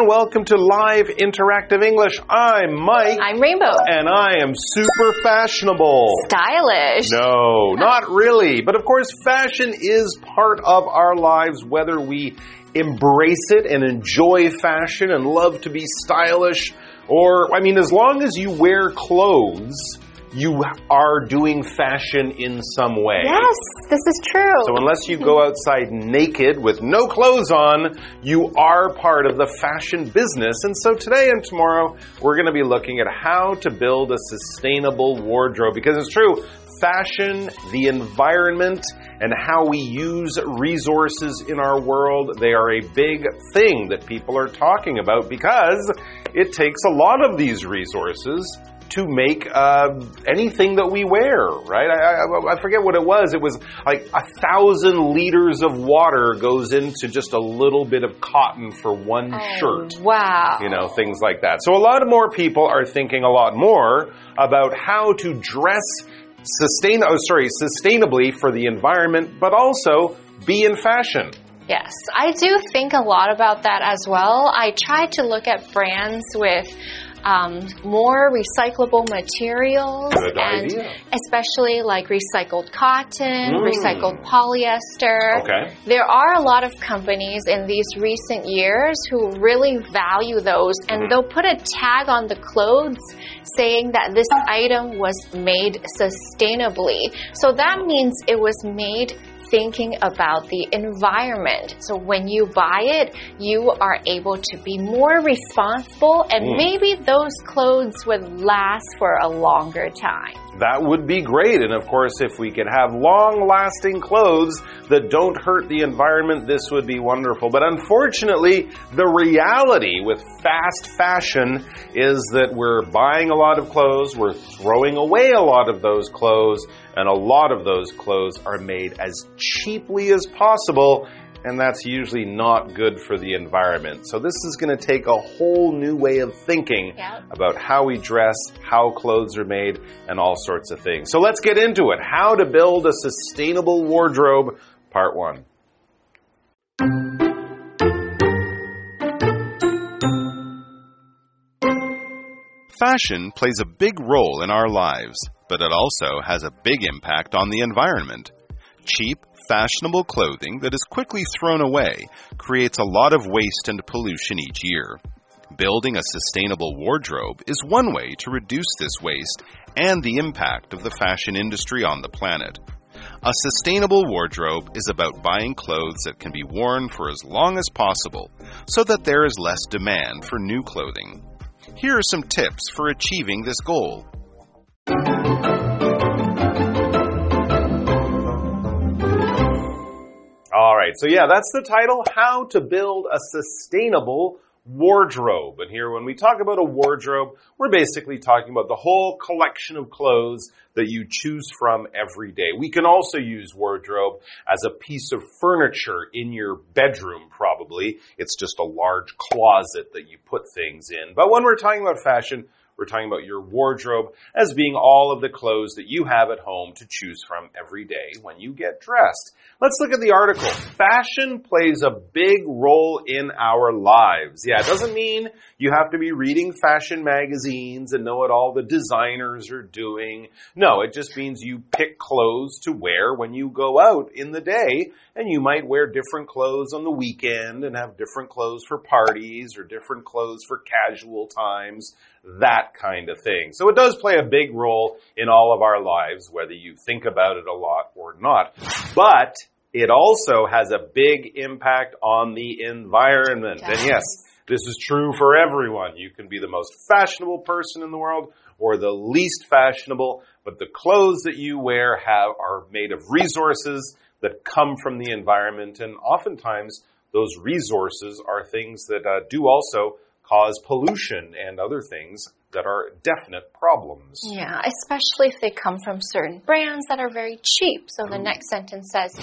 everyone. Welcome to Live Interactive English. I'm Mike. I'm Rainbow. and I am super fashionable. Stylish. No, not really. But of course, fashion is part of our lives, whether we embrace it and enjoy fashion and love to be stylish, or, I mean, as long as you wear clothes, you are doing fashion in some way. Yes, this is true. So unless you go outside naked with no clothes on, you are part of the fashion business. And so today and tomorrow, we're going to be looking at how to build a sustainable wardrobe because it's true. Fashion, the environment, and how we use resources in our world, they are a big thing that people are talking about because it takes a lot of these resources to make uh, anything that we wear, right? I, I, I forget what it was. It was like a thousand liters of water goes into just a little bit of cotton for one shirt. Oh, Wow. You know, things like that. So a lot more people are thinking a lot more about how to dress sustain oh sorry, sustainably for the environment, but also be in fashion. Yes, I do think a lot about that as well. I try to look at brands with um, more recyclable materials Good and idea. especially like recycled cotton, Mm. recycled polyester. Okay. There are a lot of companies in these recent years who really value those and Mm-hmm. they'll put a tag on the clothes saying that this item was made sustainably. So that means it was made thinking about the environment. So when you buy it, you are able to be more responsible and Mm. maybe those clothes would last for a longer time. That would be great. And of course, if we could have long lasting clothes that don't hurt the environment, this would be wonderful. But unfortunately, the reality with fast fashion is that we're buying a lot of clothes, we're throwing away a lot of those clothes, and a lot of those clothes are made as cheaply as possible. And that's usually not good for the environment. So, this is going to take a whole new way of thinking Yep. about how we dress, how clothes are made, and all sorts of things. So let's get into it. How to build a sustainable wardrobe, part one. Fashion plays a big role in our lives, but it also has a big impact on the environment. Cheap, fashionable clothing that is quickly thrown away creates a lot of waste and pollution each year. Building a sustainable wardrobe is one way to reduce this waste and the impact of the fashion industry on the planet. A sustainable wardrobe is about buying clothes that can be worn for as long as possible so that there is less demand for new clothing. Here are some tips for achieving this goal. All right, so yeah, that's the title How to Build a Sustainable Wardrobe. And here, when we talk about a wardrobe, we're basically talking about the whole collection of clothes that you choose from every day. We can also use wardrobe as a piece of furniture in your bedroom, probably. It's just a large closet that you put things in. But when we're talking about fashion, we're talking about your wardrobe as being all of the clothes that you have at home to choose from every day when you get dressed. Let's look at the article. Fashion plays a big role in our lives. Yeah, it doesn't mean you have to be reading fashion magazines and know what all the designers are doing. No, it just means you pick clothes to wear when you go out in the day and you might wear different clothes on the weekend and have different clothes for parties or different clothes for casual times, that kind of thing. So it does play a big role in all of our lives, whether you think about it a lot or not. But it also has a big impact on the environment. And yes, this is true for everyone. You can be the most fashionable person in the world or the least fashionable, but the clothes that you wear have are made of resources that come from the environment and oftentimes those resources are things that uh, do also cause pollution and other things that are definite problems. Yeah, especially if they come from certain brands that are very cheap. So the next sentence says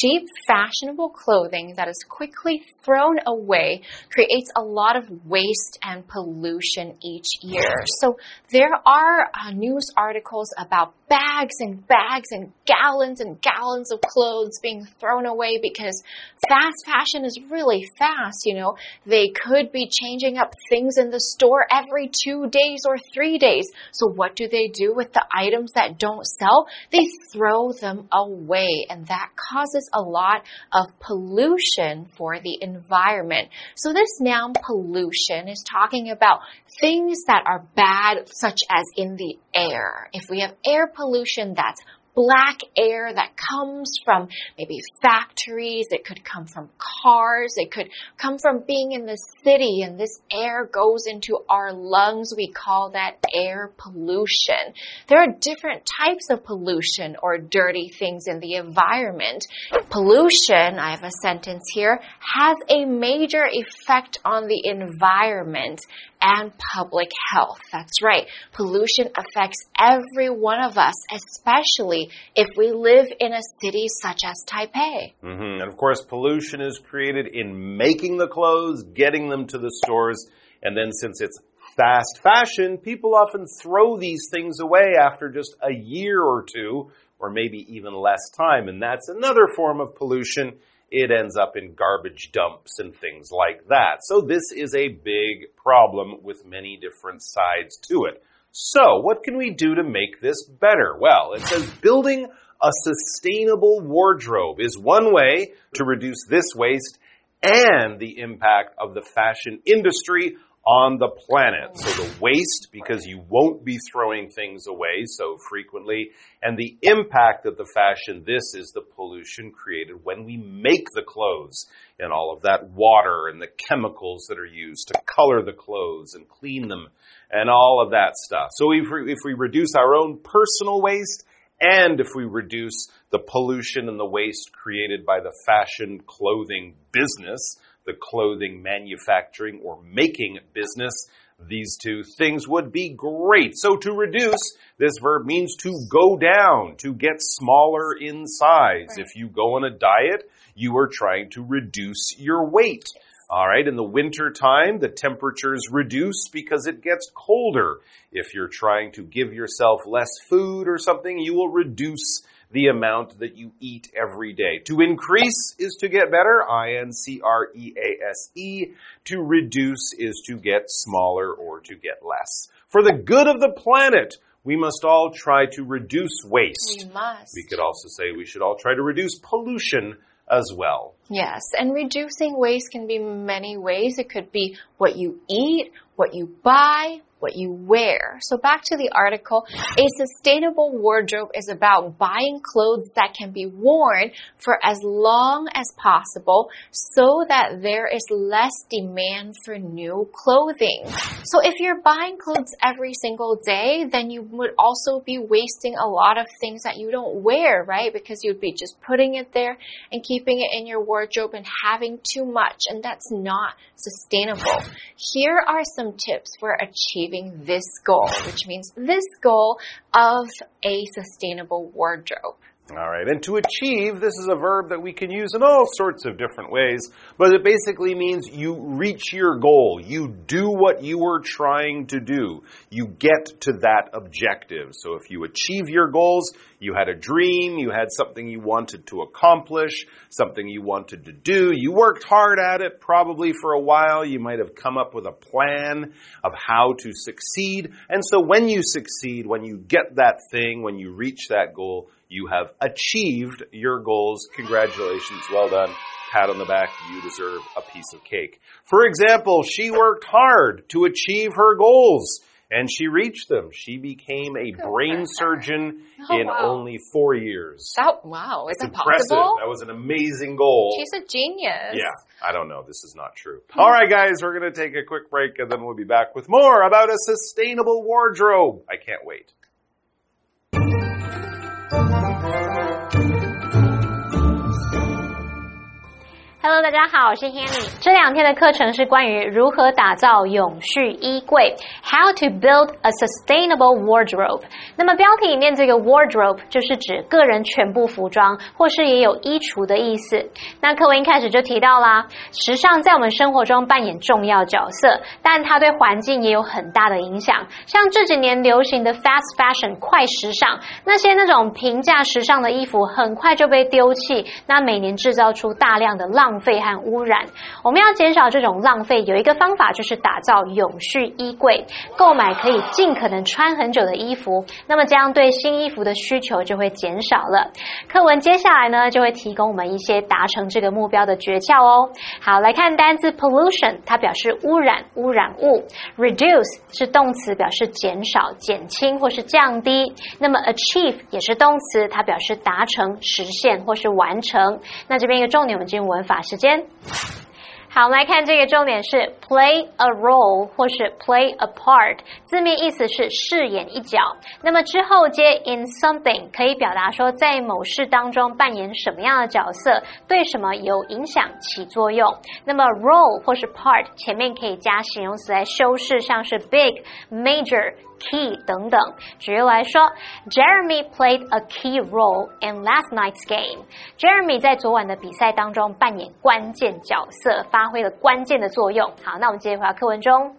cheap, fashionable clothing that is quickly thrown away creates a lot of waste and pollution each year. So there are uh, news articles about bags and bags and gallons and gallons of clothes being thrown away because fast fashion is really fast, you know. They could be changing up things in the store every two days or three days. So what do they do with the items that don't sell? They throw them away and that causes a lot of pollution for the environment. So this noun pollution is talking about things that are bad, such as in the air. If we have air pollution, that's black air that comes from maybe factories, it could come from cars, it could come from being in the city, and this air goes into our lungs. We call that air pollution. There are different types of pollution or dirty things in the environment. Pollution, I have a sentence here, has a major effect on the environment and public health. That's right. Pollution affects every one of us, especially if we live in a city such as Taipei. Mm -hmm. And of course, pollution is created in making the clothes, getting them to the stores, and then since it's fast fashion, people often throw these things away after just a year or two, or maybe even less time. And that's another form of pollution it ends up in garbage dumps and things like that. So this is a big problem with many different sides to it. So what can we do to make this better? Well, it says building a sustainable wardrobe is one way to reduce this waste and the impact of the fashion industry on the planet. So the waste, because you won't be throwing things away so frequently, and the impact of the fashion, this is the pollution created when we make the clothes and all of that water and the chemicals that are used to color the clothes and clean them and all of that stuff. So if we, if we reduce our own personal waste, and if we reduce the pollution and the waste created by the fashion clothing business, the clothing manufacturing or making business, these two things would be great. So to reduce, this verb means to go down, to get smaller in size. Right. If you go on a diet, you are trying to reduce your weight. All right, in the winter time, the temperatures reduce because it gets colder. If you're trying to give yourself less food or something, you will reduce the amount that you eat every day. To increase is to get better, I-N-C-R-E-A-S-E. To reduce is to get smaller or to get less. For the good of the planet, we must all try to reduce waste. We must. We could also say we should all try to reduce pollution as well. Yes, and reducing waste can be many ways. It could be what you eat, what you buy, what you wear. So back to the article, a sustainable wardrobe is about buying clothes that can be worn for as long as possible so that there is less demand for new clothing. So if you're buying clothes every single day, then you would also be wasting a lot of things that you don't wear, right? Because you'd be just putting it there and keeping it in your wardrobe and having too much, and that's not sustainable. Here are some tips for achieving achieving this goal, which means this goal of a sustainable wardrobe. All right, and to achieve, this is a verb that we can use in all sorts of different ways, but it basically means you reach your goal. You do what you were trying to do. You get to that objective. So if you achieve your goals, you had a dream, you had something you wanted to accomplish, something you wanted to do, you worked hard at it probably for a while, you might have come up with a plan of how to succeed, and so when you succeed, when you get that thing, when you reach that goal, you have achieved your goals. Congratulations. Well done. Pat on the back. You deserve a piece of cake. For example, she worked hard to achieve her goals and she reached them. She became a brain surgeon oh, in wow. only four years. That, wow, is that impressive. possible? That was an amazing goal. She's a genius. Yeah, I don't know. This is not true. All right, guys, we're going to take a quick break and then we'll be back with more about a sustainable wardrobe. I can't wait. Hello，大家好，我是 Hanny。这两天的课程是关于如何打造永续衣柜，How to build a sustainable wardrobe。那么标题里面这个 wardrobe 就是指个人全部服装，或是也有衣橱的意思。那课文一开始就提到啦，时尚在我们生活中扮演重要角色，但它对环境也有很大的影响。像这几年流行的 fast fashion 快时尚，那些那种平价时尚的衣服很快就被丢弃，那每年制造出大量的浪浪费和污染。我们要减少这种浪费，有一个方法就是打造永续衣柜，购买可以尽可能穿很久的衣服。那么这样对新衣服的需求就会减少了。课文接下来呢，就会提供我们一些达成这个目标的诀窍哦。好，来看单字 pollution，它表示污染、污染物；reduce 是动词，表示减少、减轻或是降低。那么 achieve 也是动词，它表示达成、实现或是完成。那这边一个重点，我们进入文法时间。好，我们来看这个重点是 play a role 或是 play a part，字面意思是饰演一角。那么之后接 in something 可以表达说在某事当中扮演什么样的角色，对什么有影响、起作用。那么 role 或是 part 前面可以加形容词来修饰，像是 big、major。key 等等。举例来说，Jeremy played a key role in last night's game。Jeremy 在昨晚的比赛当中扮演关键角色，发挥了关键的作用。好，那我们接着回到课文中。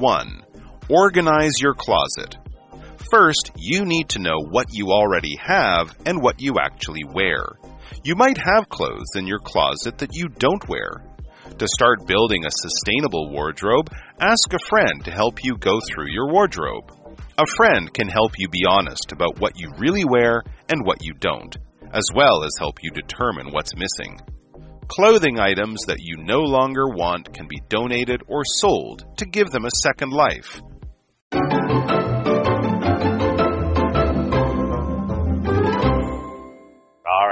One, organize your closet. First, you need to know what you already have and what you actually wear. You might have clothes in your closet that you don't wear. To start building a sustainable wardrobe, ask a friend to help you go through your wardrobe. A friend can help you be honest about what you really wear and what you don't, as well as help you determine what's missing. Clothing items that you no longer want can be donated or sold to give them a second life.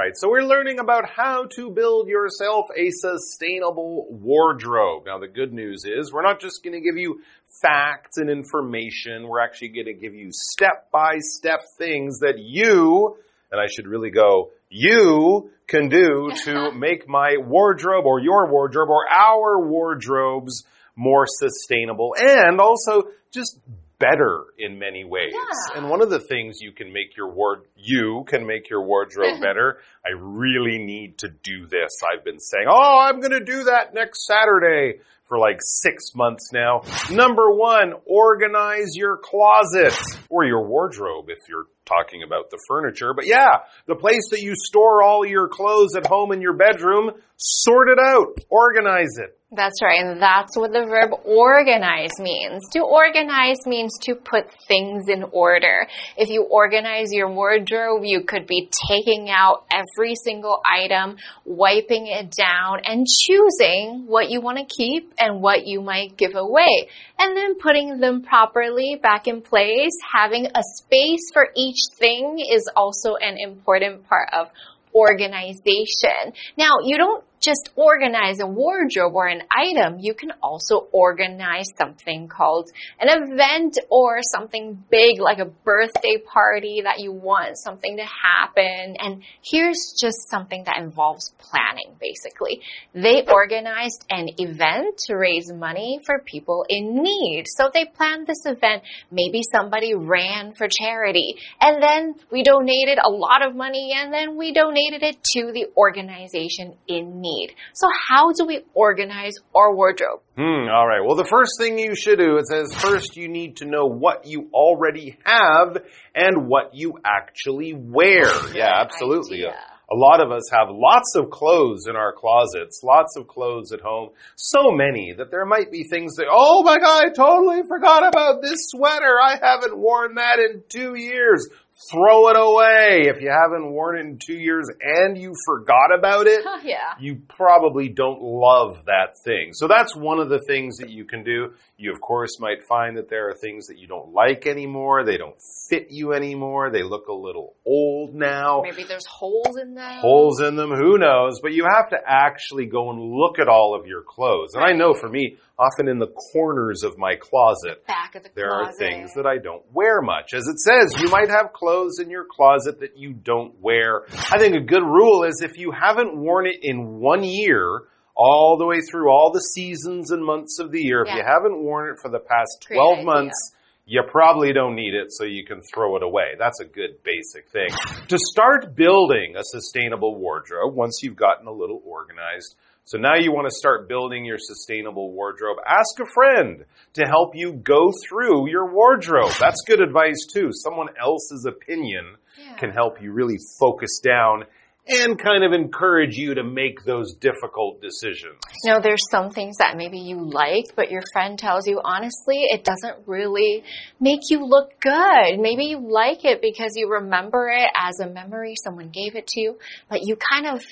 Right, so we're learning about how to build yourself a sustainable wardrobe. Now, the good news is we're not just going to give you facts and information. We're actually going to give you step by step things that you, and I should really go, you can do to make my wardrobe or your wardrobe or our wardrobes more sustainable and also just better in many ways. Yeah. And one of the things you can make your ward you can make your wardrobe better. I really need to do this. I've been saying, "Oh, I'm going to do that next Saturday." For like six months now. Number one, organize your closet or your wardrobe if you're talking about the furniture. But yeah, the place that you store all your clothes at home in your bedroom, sort it out, organize it. That's right, and that's what the verb organize means. To organize means to put things in order. If you organize your wardrobe, you could be taking out every single item, wiping it down, and choosing what you want to keep and what you might give away. And then putting them properly back in place. Having a space for each thing is also an important part of organization. Now, you don't just organize a wardrobe or an item, you can also organize something called an event or something big like a birthday party that you want something to happen. And here's just something that involves planning, basically. They organized an event to raise money for people in need. So they planned this event. Maybe somebody ran for charity and then we donated a lot of money and then we donated it to the organization in need need. So how do we organize our wardrobe? Hmm, all right. Well, the first thing you should do, it says first you need to know what you already have and what you actually wear. yeah, absolutely. idea. A lot of us have lots of clothes in our closets, lots of clothes at home, so many that there might be things that, oh my god, I totally forgot about this sweater. I haven't worn that in two years. Throw it away. If you haven't worn it in two years and you forgot about it, yeah. you probably don't love that thing. So that's one of the things that you can do. You, of course, might find that there are things that you don't like anymore. They don't fit you anymore. They look a little old now. Maybe there's holes in them. Holes in them, who knows? But you have to actually go and look at all of your clothes. And I know for me, often in the corners of my closet, Back of the there are things that I don't wear much. As it says, you might have clothes in your closet that you don't wear. I think a good rule is if you haven't worn it in one year, all the way through all the seasons and months of the year, if you haven't worn it for the past Great 12 idea. months, you probably don't need it, so you can throw it away. That's a good basic thing. To start building a sustainable wardrobe, once you've gotten a little organized, so now you want to start building your sustainable wardrobe, ask a friend to help you go through your wardrobe. That's good advice too. Someone else's opinion Yeah. can help you really focus down and kind of encourage you to make those difficult decisions. You know, there's some things that maybe you like, but your friend tells you honestly, it doesn't really make you look good. Maybe you like it because you remember it as a memory someone gave it to you, but you kind of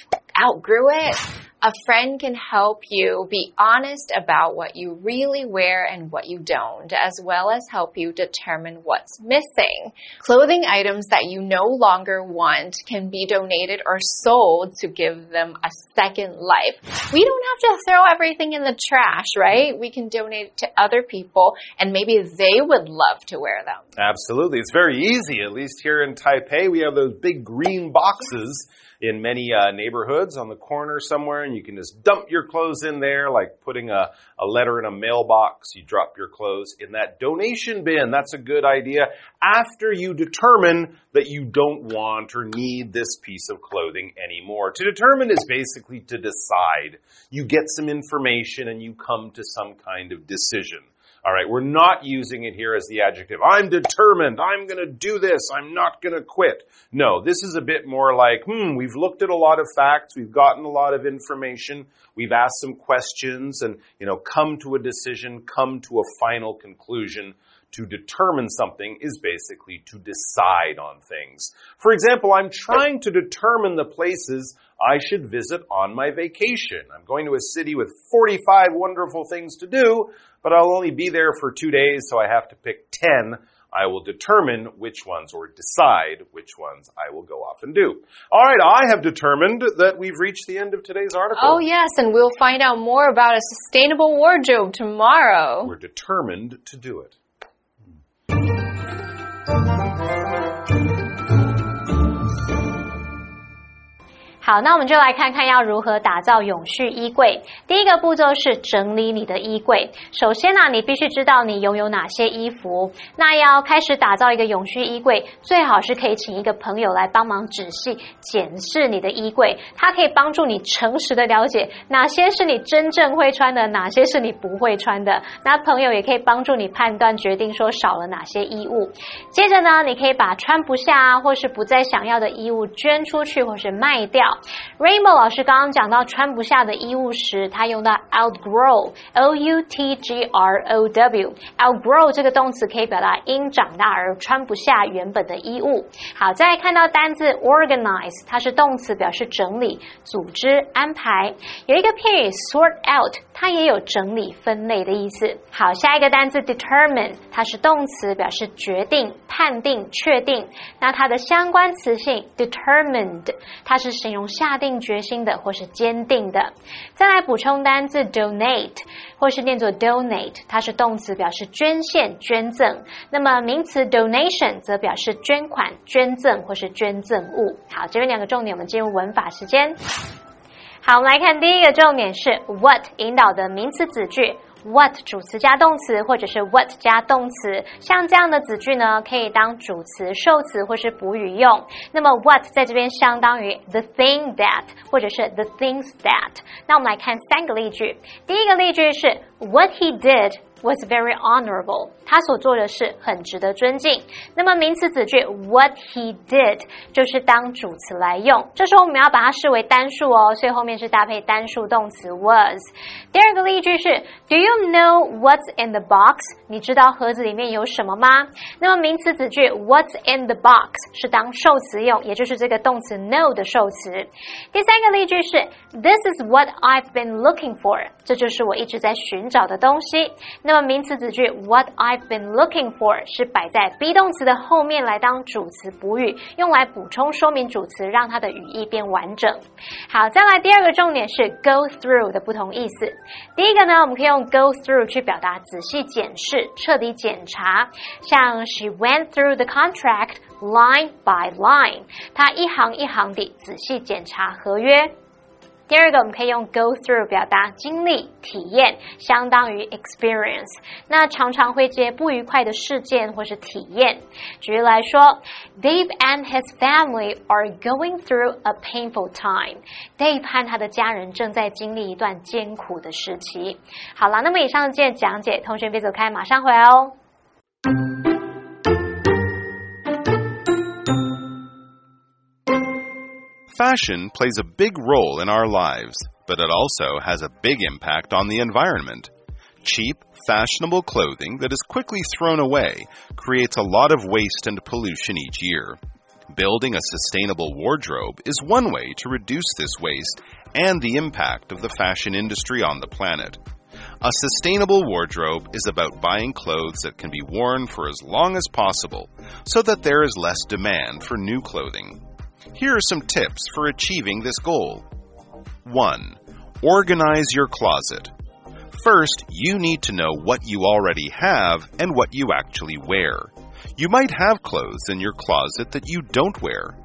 outgrew it. A friend can help you be honest about what you really wear and what you don't, as well as help you determine what's missing. Clothing items that you no longer want can be donated or sold to give them a second life. We don't have to throw everything in the trash, right? We can donate it to other people and maybe they would love to wear them. Absolutely. It's very easy, at least here in Taipei. We have those big green boxes in many uh, neighborhoods on the corner somewhere, and you can just dump your clothes in there, like putting a, a letter in a mailbox. You drop your clothes in that donation bin. That's a good idea after you determine that you don't want or need this piece of clothing anymore. To determine is basically to decide. You get some information and you come to some kind of decision. All right, we're not using it here as the adjective. I'm determined. I'm going to do this. I'm not going to quit. No, this is a bit more like, hmm, we've looked at a lot of facts. We've gotten a lot of information. We've asked some questions and, you know, come to a decision, come to a final conclusion. To determine something is basically to decide on things. For example, I'm trying to determine the places I should visit on my vacation. I'm going to a city with 45 wonderful things to do, but I'll only be there for two days, so I have to pick 10. I will determine which ones or decide which ones I will go off and do. All right, I have determined that we've reached the end of today's article. Oh, yes, and we'll find out more about a sustainable wardrobe tomorrow. We're determined to do it. 好，那我们就来看看要如何打造永续衣柜。第一个步骤是整理你的衣柜。首先呢、你必须知道你拥有哪些衣服。那要开始打造一个永续衣柜，最好是可以请一个朋友来帮忙仔细检视你的衣柜，它可以帮助你诚实的了解哪些是你真正会穿的，哪些是你不会穿的。那朋友也可以帮助你判断决定说少了哪些衣物。接着呢，你可以把穿不下啊，或是不再想要的衣物捐出去，或是卖掉。Rainbow 老师刚刚讲到穿不下的衣物时，他用到 outgrow，o u t g r o w，outgrow 这个动词可以表达因长大而穿不下原本的衣物。好，再看到单字 organize，它是动词，表示整理、组织、安排。有一个片语 sort out，它也有整理、分类的意思。好，下一个单字 determine，它是动词，表示决定、判定、确定。那它的相关词性 determined，它是形容下定决心的或是坚定的。再来补充单字 donate，或是念作 donate，它是动词，表示捐献、捐赠。那么名词 donation 则表示捐款、捐赠或是捐赠物。好，这边两个重点，我们进入文法时间。好，我们来看第一个重点是 what 引导的名词子句。What 主词加动词，或者是 what 加动词，像这样的子句呢，可以当主词、受词或是补语用。那么 what 在这边相当于 the thing that，或者是 the things that。那我们来看三个例句。第一个例句是 What he did was very honorable，他所做的事很值得尊敬。那么名词子句 what he did 就是当主词来用，这时候我们要把它视为单数哦，所以后面是搭配单数动词 was。第二个例句是 Do you know what's in the box？你知道盒子里面有什么吗？那么名词子句 what's in the box 是当受词用，也就是这个动词 know 的受词。第三个例句是 This is what I've been looking for，这就是我一直在寻找的东西。那么名词子句 what I've been looking for 是摆在 be 动词的后面来当主词补语，用来补充说明主词，让它的语义变完整。好，再来第二个重点是 go through 的不同意思。第一个呢，我们可以用 go through 去表达仔细检视、彻底检查，像 She went through the contract line by line，她一行一行地仔细检查合约。第二个，我们可以用 go through 表达经历、体验，相当于 experience。那常常会接不愉快的事件或是体验。举例来说，Dave and his family are going through a painful time。Dave 和他的家人正在经历一段艰苦的时期。好了，那么以上的讲解，同学别走开，马上回来哦。Fashion plays a big role in our lives, but it also has a big impact on the environment. Cheap, fashionable clothing that is quickly thrown away creates a lot of waste and pollution each year. Building a sustainable wardrobe is one way to reduce this waste and the impact of the fashion industry on the planet. A sustainable wardrobe is about buying clothes that can be worn for as long as possible so that there is less demand for new clothing. Here are some tips for achieving this goal. 1. Organize your closet. First, you need to know what you already have and what you actually wear. You might have clothes in your closet that you don't wear.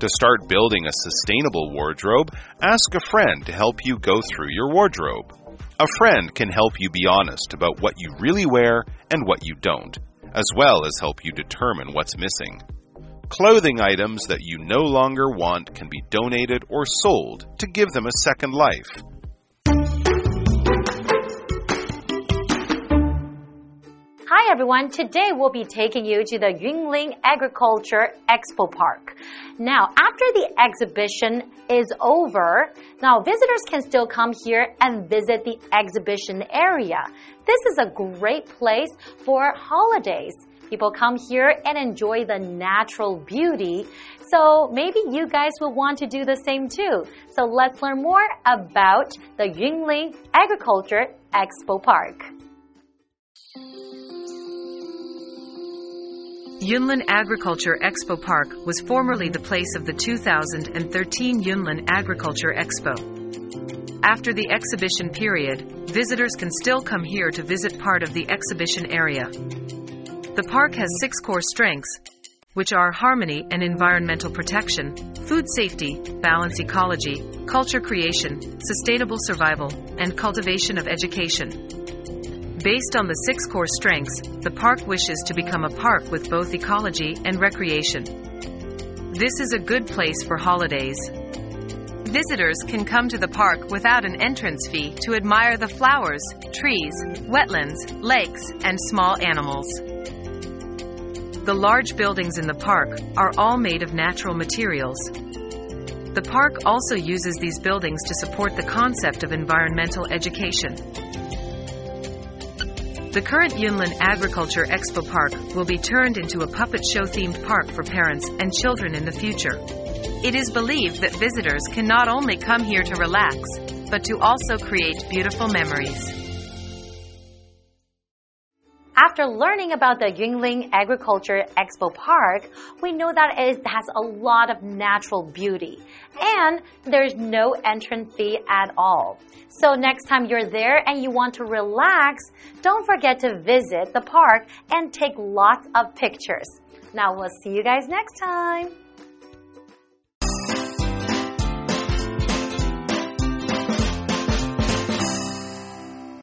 To start building a sustainable wardrobe, ask a friend to help you go through your wardrobe. A friend can help you be honest about what you really wear and what you don't, as well as help you determine what's missing. Clothing items that you no longer want can be donated or sold to give them a second life. Hi everyone, today we'll be taking you to the Yunlin Agriculture Expo Park. Now, after the exhibition is over, now visitors can still come here and visit the exhibition area. This is a great place for holidays. People come here and enjoy the natural beauty. So maybe you guys will want to do the same too. So let's learn more about the Yunlin Agriculture Expo Park. Yunlin Agriculture Expo Park was formerly the place of the 2013 Yunlin Agriculture Expo. After the exhibition period, visitors can still come here to visit part of the exhibition area. The park has six core strengths, which are harmony and environmental protection, food safety, balance ecology, culture creation, sustainable survival, and cultivation of education. Based on the six core strengths, the park wishes to become a park with both ecology and recreation. This is a good place for holidays. Visitors can come to the park without an entrance fee to admire the flowers, trees, wetlands, lakes, and small animals. The large buildings in the park are all made of natural materials. The park also uses these buildings to support the concept of environmental education. The current Yunlin Agriculture Expo Park will be turned into a puppet show themed park for parents and children in the future. It is believed that visitors can not only come here to relax, but to also create beautiful memories. After learning about the Yunlin Agriculture Expo Park, we know that it has a lot of natural beauty and there's no entrance fee at all. So next time you're there and you want to relax, don't forget to visit the park and take lots of pictures. Now we'll see you guys next time.